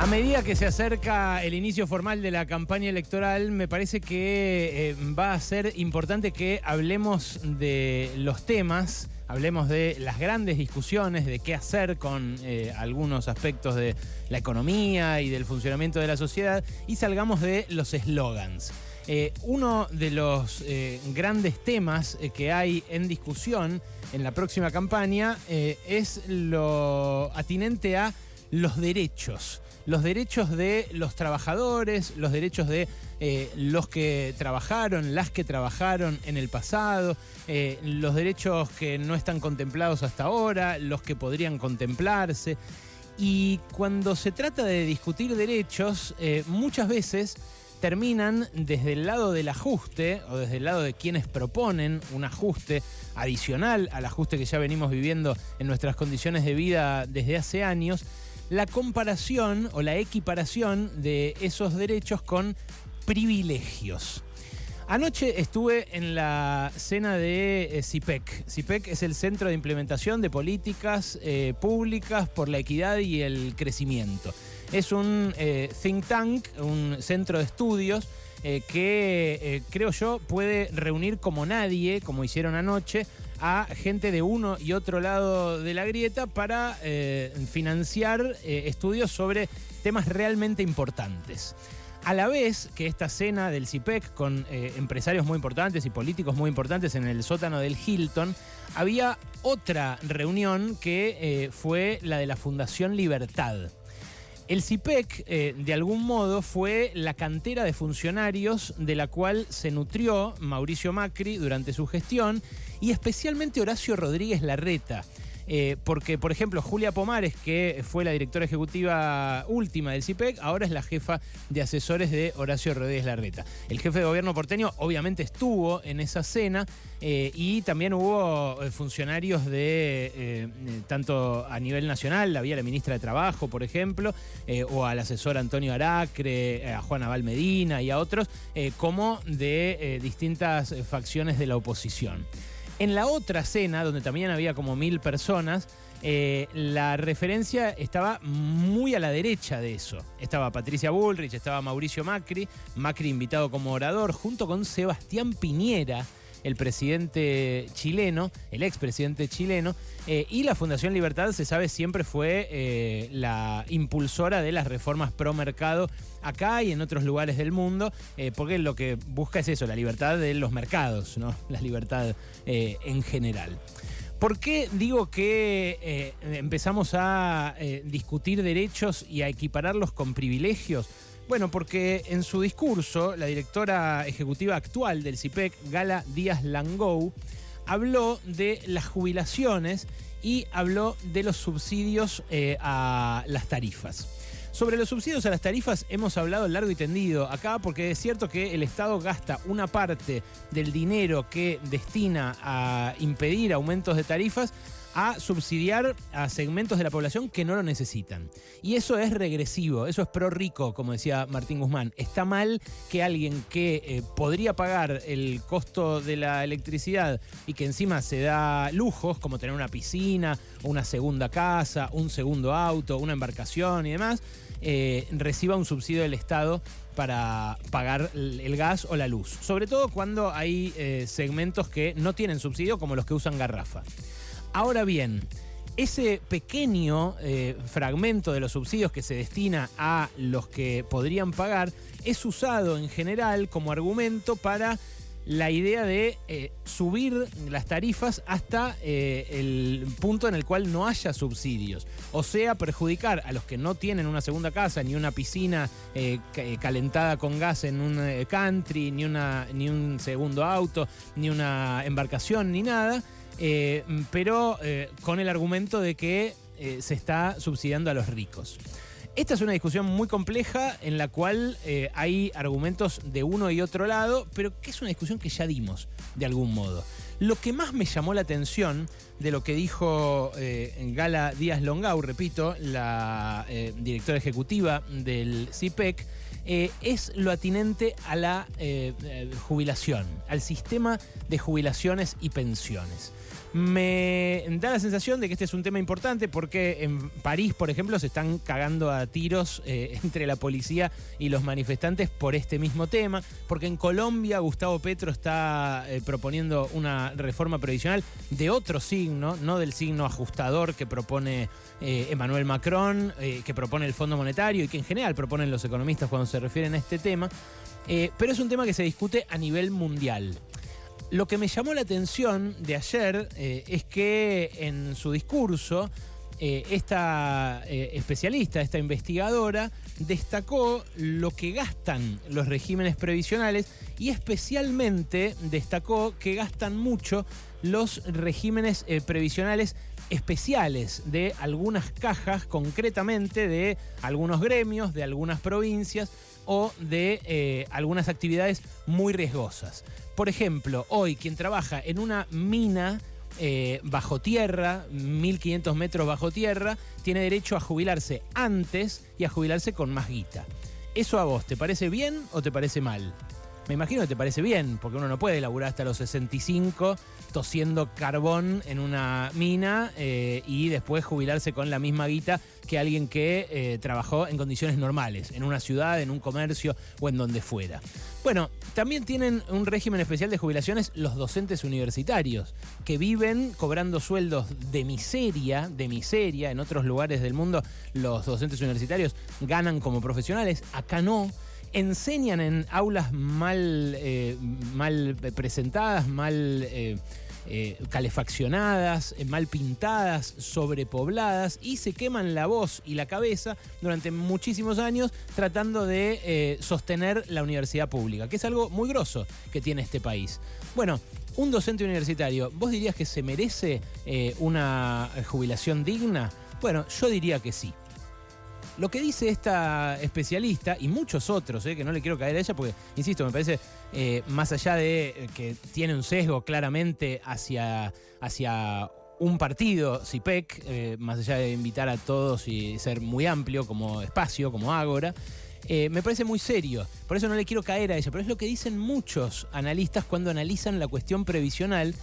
A medida que se acerca el inicio formal de la campaña electoral, me parece que eh, va a ser importante que hablemos de los temas, hablemos de las grandes discusiones, de qué hacer con eh, algunos aspectos de la economía y del funcionamiento de la sociedad, y salgamos de los eslogans. Eh, uno de los grandes temas que hay en discusión en la próxima campaña es lo atinente a los derechos los derechos de los trabajadores, los derechos de eh, los que trabajaron, las que trabajaron en el pasado, eh, los derechos que no están contemplados hasta ahora, los que podrían contemplarse. Y cuando se trata de discutir derechos, eh, muchas veces terminan desde el lado del ajuste o desde el lado de quienes proponen un ajuste adicional al ajuste que ya venimos viviendo en nuestras condiciones de vida desde hace años, la comparación o la equiparación de esos derechos con privilegios. Anoche estuve en la cena de eh, CIPEC. CIPEC es el Centro de Implementación de Políticas eh, Públicas por la Equidad y el Crecimiento. Es un eh, think tank, un centro de estudios que creo yo puede reunir como nadie, como hicieron anoche, a gente de uno y otro lado de la grieta para eh, financiar eh, estudios sobre temas realmente importantes. A la vez que esta cena del CIPEC con eh, empresarios muy importantes y políticos muy importantes en el sótano del Hilton, había otra reunión que fue la de la Fundación Libertad. El CIPEC, eh, de algún modo, fue la cantera de funcionarios de la cual se nutrió Mauricio Macri durante su gestión y especialmente Horacio Rodríguez Larreta. Eh, porque, por ejemplo, Julia Pomares, que fue la directora ejecutiva última del CIPEC, ahora es la jefa de asesores de Horacio Rodríguez Larreta. El jefe de gobierno porteño obviamente estuvo en esa cena eh, y también hubo eh, funcionarios de, tanto a nivel nacional, había la ministra de Trabajo, por ejemplo, o al asesor Antonio Aracre, a Juan Abal Medina y a otros, como de distintas facciones de la oposición. En la otra cena, donde también había como mil personas, eh, la referencia estaba muy a la derecha de eso. Estaba Patricia Bullrich, estaba Mauricio Macri, Macri invitado como orador, junto con Sebastián Piñera, el presidente chileno, el expresidente chileno, eh, y la Fundación Libertad, se sabe, siempre fue eh, la impulsora de las reformas pro mercado acá y en otros lugares del mundo, eh, porque lo que busca es eso, la libertad de los mercados, ¿no? La libertad en general. ¿Por qué digo que empezamos a discutir derechos y a equipararlos con privilegios? Bueno, porque en su discurso, la directora ejecutiva actual del CIPEC, Gala Díaz Langou, habló de las jubilaciones y habló de los subsidios eh, a las tarifas. Sobre los subsidios a las tarifas hemos hablado largo y tendido acá porque es cierto que el Estado gasta una parte del dinero que destina a impedir aumentos de tarifas a subsidiar a segmentos de la población que no lo necesitan. Y eso es regresivo, eso es pro rico, como decía Martín Guzmán. Está mal que alguien que eh, podría pagar el costo de la electricidad y que encima se da lujos, como tener una piscina, una segunda casa, un segundo auto, una embarcación y demás, eh, reciba un subsidio del Estado para pagar el gas o la luz. Sobre todo cuando hay eh, segmentos que no tienen subsidio, como los que usan garrafa. Ahora bien, ese pequeño eh, fragmento de los subsidios que se destina a los que podrían pagar es usado en general como argumento para la idea de eh, subir las tarifas hasta eh, el punto en el cual no haya subsidios. O sea, perjudicar a los que no tienen una segunda casa, ni una piscina calentada con gas en un country, ni, una, ni un segundo auto, ni una embarcación, ni nada eh, pero eh, con el argumento de que eh, se está subsidiando a los ricos. Esta es una discusión muy compleja en la cual hay argumentos de uno y otro lado, pero que es una discusión que ya dimos de algún modo. Lo que más me llamó la atención de lo que dijo Gala Díaz Longau, repito, la directora ejecutiva del CIPEC, es lo atinente a la jubilación, al sistema de jubilaciones y pensiones. Me da la sensación de que este es un tema importante porque en París, por ejemplo, se están cagando a tiros eh, entre la policía y los manifestantes por este mismo tema, porque en Colombia Gustavo Petro está eh, proponiendo una reforma previsional de otro signo, no del signo ajustador que propone eh, Emmanuel Macron, que propone el Fondo Monetario y que en general proponen los economistas cuando se refieren a este tema, pero es un tema que se discute a nivel mundial. Lo que me llamó la atención de ayer eh, es que en su discurso, eh, esta eh, especialista, esta investigadora, destacó lo que gastan los regímenes previsionales y especialmente destacó que gastan mucho los regímenes previsionales especiales de algunas cajas, concretamente de algunos gremios, de algunas provincias o de algunas actividades muy riesgosas. Por ejemplo, hoy quien trabaja en una mina eh, bajo tierra, 1500 metros bajo tierra, tiene derecho a jubilarse antes y a jubilarse con más guita. ¿Eso a vos te parece bien o te parece mal? Me imagino que te parece bien, porque uno no puede laburar hasta los 65 tosiendo carbón en una mina eh, y después jubilarse con la misma guita que alguien que eh, trabajó en condiciones normales, en una ciudad, en un comercio o en donde fuera. Bueno, también tienen un régimen especial de jubilaciones los docentes universitarios, que viven cobrando sueldos de miseria, de miseria. En otros lugares del mundo los docentes universitarios ganan como profesionales, acá no enseñan en aulas mal, eh, mal presentadas, mal eh, eh, calefaccionadas, mal pintadas, sobrepobladas y se queman la voz y la cabeza durante muchísimos años tratando de sostener la universidad pública, que es algo muy grosso que tiene este país. Bueno, un docente universitario, ¿vos dirías que se merece una jubilación digna? Bueno, yo diría que sí. Lo que dice esta especialista y muchos otros, eh, que no le quiero caer a ella porque, insisto, me parece, eh, más allá de eh, que tiene un sesgo claramente hacia, hacia un partido, CIPEC, más allá de invitar a todos y ser muy amplio como espacio, como Ágora, me parece muy serio. Por eso no le quiero caer a ella, pero es lo que dicen muchos analistas cuando analizan la cuestión previsional.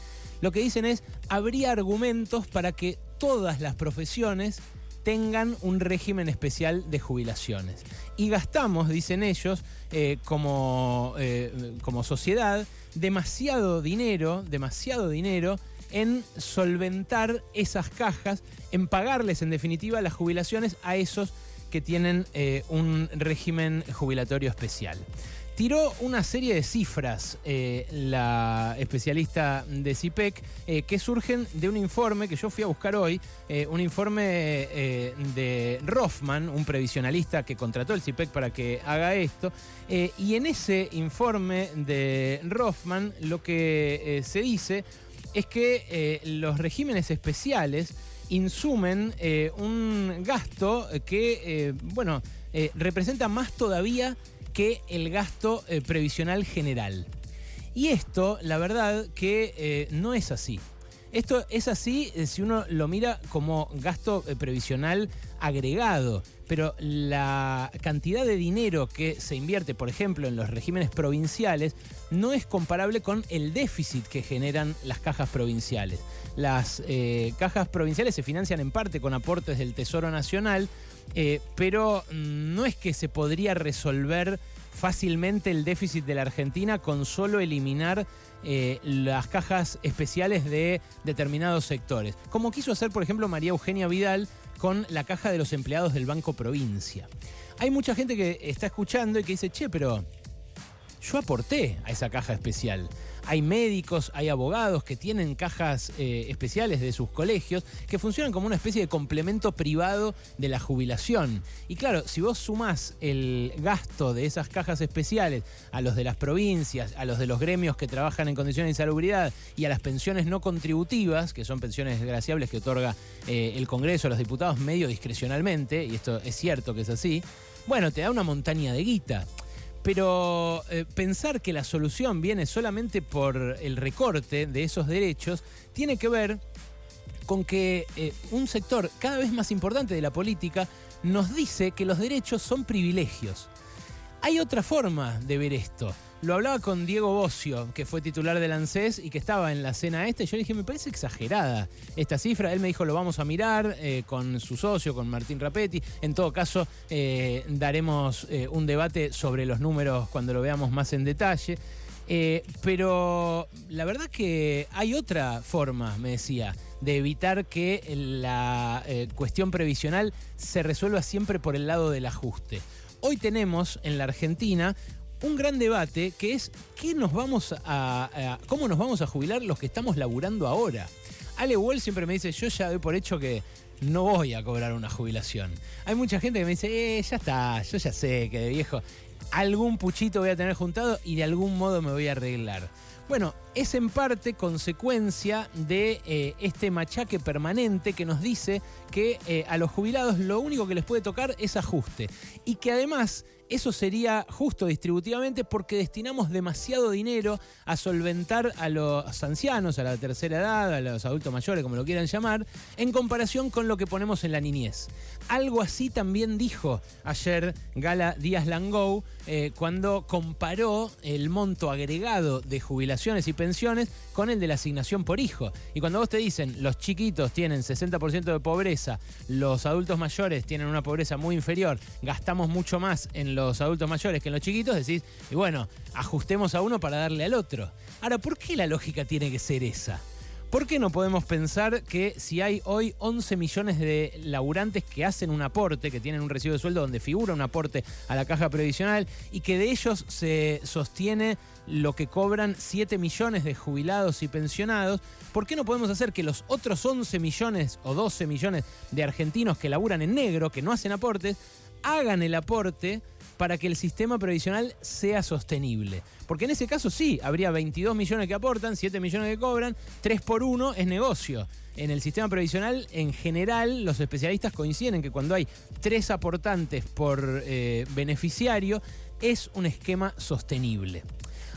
Lo que dicen es, habría argumentos para que todas las profesiones tengan un régimen especial de jubilaciones. Y gastamos, dicen ellos, eh, como, eh, como sociedad, demasiado dinero, demasiado dinero en solventar esas cajas, en pagarles en definitiva las jubilaciones a esos que tienen eh, un régimen jubilatorio especial. Tiró una serie de cifras eh, la especialista de CIPEC e eh, que surgen de un informe que yo fui a buscar hoy, eh, un informe de Rothman, un previsionalista que contrató el CIPEC e para que haga esto. y en ese informe de Rothman lo que se dice es que los regímenes especiales insumen un gasto que, bueno, representa más todavía que el gasto eh, previsional general. Y esto, la verdad, que eh, no es así. Esto es así eh, si uno lo mira como gasto previsional agregado, pero la cantidad de dinero que se invierte, por ejemplo, en los regímenes provinciales, no es comparable con el déficit que generan las cajas provinciales. Las cajas provinciales se financian en parte con aportes del Tesoro Nacional, eh, pero no es que se podría resolver fácilmente el déficit de la Argentina con solo eliminar eh, las cajas especiales de determinados sectores, como quiso hacer, por ejemplo, María Eugenia Vidal con la caja de los empleados del Banco Provincia. Hay mucha gente que está escuchando y que dice, che, pero yo aporté a esa caja especial. Hay médicos, hay abogados que tienen cajas eh, especiales de sus colegios que funcionan como una especie de complemento privado de la jubilación. Y claro, si vos sumás el gasto de esas cajas especiales a los de las provincias, a los de los gremios que trabajan en condiciones de insalubridad y a las pensiones no contributivas, que son pensiones desgraciables que otorga eh, el Congreso a los diputados medio discrecionalmente, y esto es cierto que es así, bueno, te da una montaña de guita. Pero eh, pensar que la solución viene solamente por el recorte de esos derechos tiene que ver con que eh, un sector cada vez más importante de la política nos dice que los derechos son privilegios. Hay otra forma de ver esto. Lo hablaba con Diego Bocio, que fue titular del ANSES y que estaba en la cena esta. Yo le dije, me parece exagerada esta cifra. Él me dijo, lo vamos a mirar eh, con su socio, con Martín Rapetti. En todo caso, eh, daremos eh, un debate sobre los números cuando lo veamos más en detalle. pero la verdad que hay otra forma, me decía, de evitar que la cuestión previsional se resuelva siempre por el lado del ajuste. Hoy tenemos en la Argentina un gran debate que es ¿qué nos vamos a, cómo nos vamos a jubilar los que estamos laburando ahora. Ale Wall siempre me dice, yo ya doy por hecho que no voy a cobrar una jubilación. Hay mucha gente que me dice, eh, ya está, yo ya sé que de viejo algún puchito voy a tener juntado y de algún modo me voy a arreglar. Bueno, es en parte consecuencia de eh, este machaque permanente que nos dice que eh, a los jubilados lo único que les puede tocar es ajuste. Y que además eso sería justo distributivamente porque destinamos demasiado dinero a solventar a los ancianos, a la tercera edad, a los adultos mayores, como lo quieran llamar, en comparación con lo que ponemos en la niñez. Algo así también dijo ayer Gala Díaz Langou eh, cuando comparó el monto agregado de jubilaciones y pensiones con el de la asignación por hijo. Y cuando vos te dicen los chiquitos tienen 60% de pobreza, los adultos mayores tienen una pobreza muy inferior, gastamos mucho más en los adultos mayores que en los chiquitos, decís, y bueno, ajustemos a uno para darle al otro. Ahora, ¿por qué la lógica tiene que ser esa? ¿Por qué no podemos pensar que si hay hoy 11 millones de laburantes que hacen un aporte, que tienen un recibo de sueldo donde figura un aporte a la caja previsional y que de ellos se sostiene lo que cobran 7 millones de jubilados y pensionados, ¿por qué no podemos hacer que los otros 11 millones o 12 millones de argentinos que laburan en negro, que no hacen aportes, hagan el aporte? Para que el sistema previsional sea sostenible. Porque en ese caso sí, habría 22 millones que aportan, 7 millones que cobran, 3 por 1 es negocio. En el sistema previsional, en general, los especialistas coinciden en que cuando hay 3 aportantes por eh, beneficiario, es un esquema sostenible.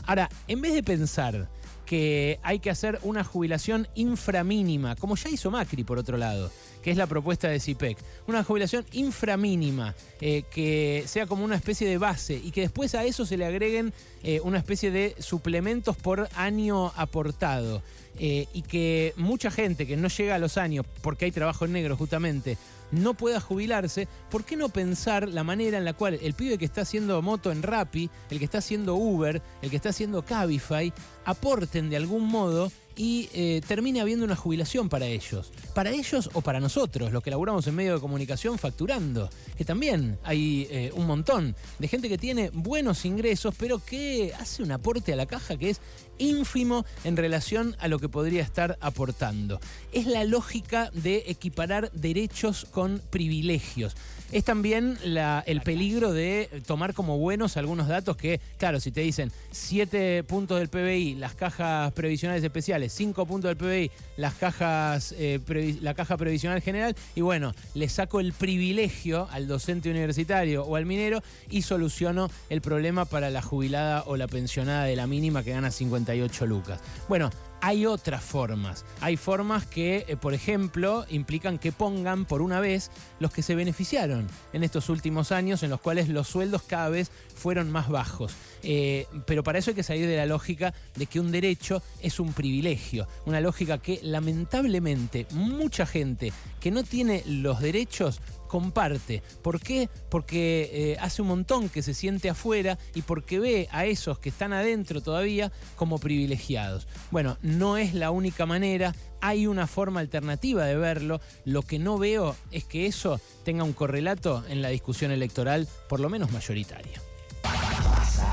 Ahora, en vez de pensar que hay que hacer una jubilación inframínima, como ya hizo Macri por otro lado, que es la propuesta de CIPEC. Una jubilación inframínima, eh, que sea como una especie de base y que después a eso se le agreguen eh, una especie de suplementos por año aportado. Eh, y que mucha gente que no llega a los años, porque hay trabajo en negro justamente, no pueda jubilarse, ¿por qué no pensar la manera en la cual el pibe que está haciendo moto en Rappi, el que está haciendo Uber, el que está haciendo Cabify, aporten de algún modo y eh, termine habiendo una jubilación para ellos. Para ellos o para nosotros, los que laburamos en medio de comunicación facturando. Que también hay eh, un montón de gente que tiene buenos ingresos, pero que hace un aporte a la caja que es ínfimo en relación a lo que podría estar aportando. Es la lógica de equiparar derechos con privilegios es también el peligro de tomar como buenos algunos datos que, claro, si te dicen 7 puntos del PBI, las cajas previsionales especiales, 5 puntos del PBI, las cajas, eh, la caja previsional general, y bueno, le saco el privilegio al docente universitario o al minero y soluciono el problema para la jubilada o la pensionada de la mínima que gana 58 lucas. Bueno, hay otras formas. Hay formas que, eh, por ejemplo, implican que pongan por una vez los que se beneficiaron en estos últimos años, en los cuales los sueldos cada vez fueron más bajos. Eh, pero para eso hay que salir de la lógica de que un derecho es un privilegio. Una lógica que lamentablemente mucha gente que no tiene los derechos comparte. ¿Por qué? Porque eh, hace un montón que se siente afuera y porque ve a esos que están adentro todavía como privilegiados. Bueno, no es la única manera, hay una forma alternativa de verlo. Lo que no veo es que eso tenga un correlato en la discusión electoral, por lo menos mayoritaria.